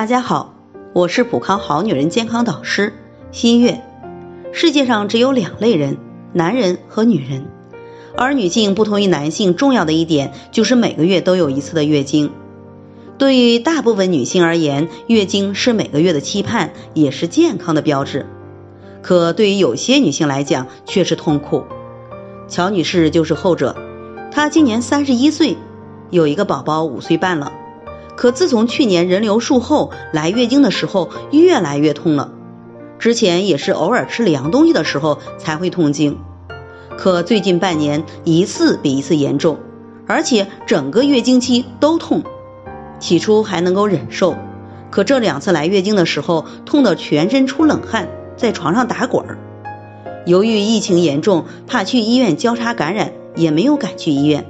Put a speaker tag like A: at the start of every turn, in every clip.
A: 大家好，我是普康好女人健康导师新月。世界上只有两类人，男人和女人。而女性不同于男性，重要的一点就是每个月都有一次的月经。对于大部分女性而言，月经是每个月的期盼，也是健康的标志。可对于有些女性来讲，却是痛苦。乔女士就是后者，她今年三十一岁，有一个宝宝五岁半了。可自从去年人流术后，来月经的时候越来越痛了。之前也是偶尔吃凉东西的时候才会痛经，可最近半年一次比一次严重，而且整个月经期都痛。起初还能够忍受，可这两次来月经的时候，痛得全身出冷汗，在床上打滚儿。由于疫情严重，怕去医院交叉感染，也没有敢去医院。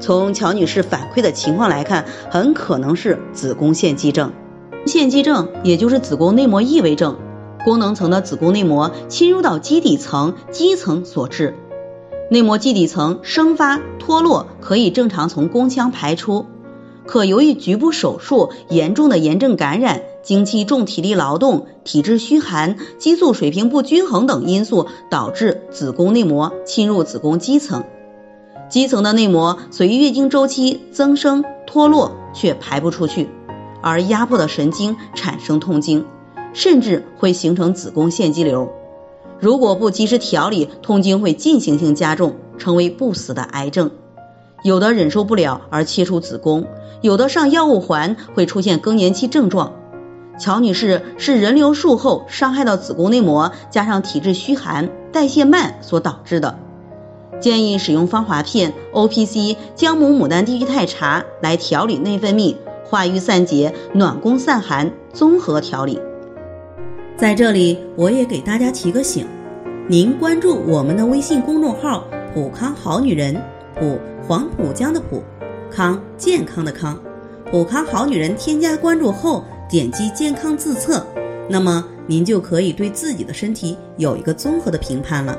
A: 从乔女士反馈的情况来看，很可能是子宫腺肌症。腺肌症也就是子宫内膜异位症，功能层的子宫内膜侵入到基底层、肌层所致。内膜基底层生发脱落，可以正常从宫腔排出，可由于局部手术、严重的炎症感染、经期重体力劳动、体质虚寒、激素水平不均衡等因素，导致子宫内膜侵入子宫肌层。基层的内膜随月经周期增生脱落，却排不出去，而压迫的神经产生痛经，甚至会形成子宫腺肌瘤。如果不及时调理，痛经会进行性加重，成为不死的癌症。有的忍受不了而切除子宫，有的上药物环会出现更年期症状。乔女士是人流术后伤害到子宫内膜，加上体质虚寒、代谢慢所导致的。建议使用芳华片、O P C、姜母牡丹地屈肽茶来调理内分泌、化瘀散结、暖宫散寒，综合调理。在这里，我也给大家提个醒：您关注我们的微信公众号“普康好女人”，普黄浦江的普，康健康的康，普康好女人。添加关注后，点击健康自测，那么您就可以对自己的身体有一个综合的评判了。